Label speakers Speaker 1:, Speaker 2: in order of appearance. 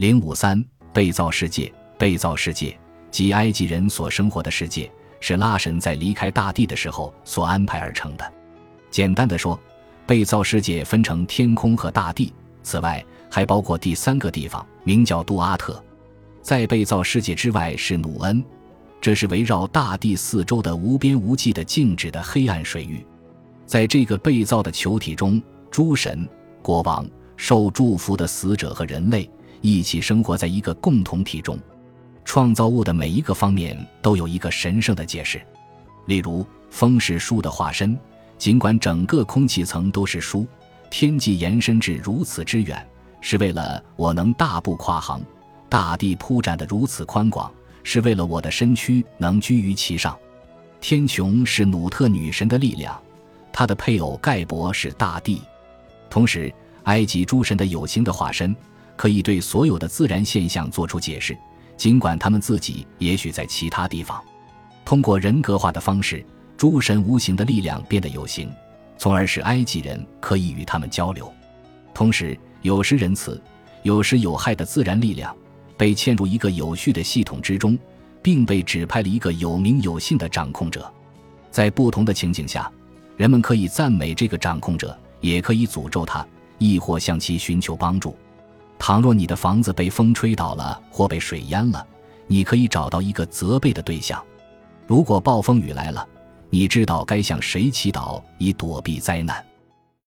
Speaker 1: 零五三被造世界，被造世界即埃及人所生活的世界，是拉神在离开大地的时候所安排而成的。简单的说，被造世界分成天空和大地，此外还包括第三个地方，名叫杜阿特。在被造世界之外是努恩，这是围绕大地四周的无边无际的静止的黑暗水域。在这个被造的球体中，诸神、国王、受祝福的死者和人类一起生活在一个共同体中。创造物的每一个方面都有一个神圣的解释。例如，风是书的化身，尽管整个空气层都是书，天际延伸至如此之远，是为了我能大步跨行；大地铺展的如此宽广，是为了我的身躯能居于其上。天穹是努特女神的力量。她的配偶盖博是大地，同时，埃及诸神的有形的化身可以对所有的自然现象做出解释，尽管他们自己也许在其他地方。通过人格化的方式，诸神无形的力量变得有形，从而使埃及人可以与他们交流。同时，有时仁慈，有时有害的自然力量被嵌入一个有序的系统之中，并被指派了一个有名有姓的掌控者。在不同的情景下。人们可以赞美这个掌控者，也可以诅咒他，亦或向其寻求帮助。倘若你的房子被风吹倒了或被水淹了，你可以找到一个责备的对象。如果暴风雨来了，你知道该向谁祈祷以躲避灾难。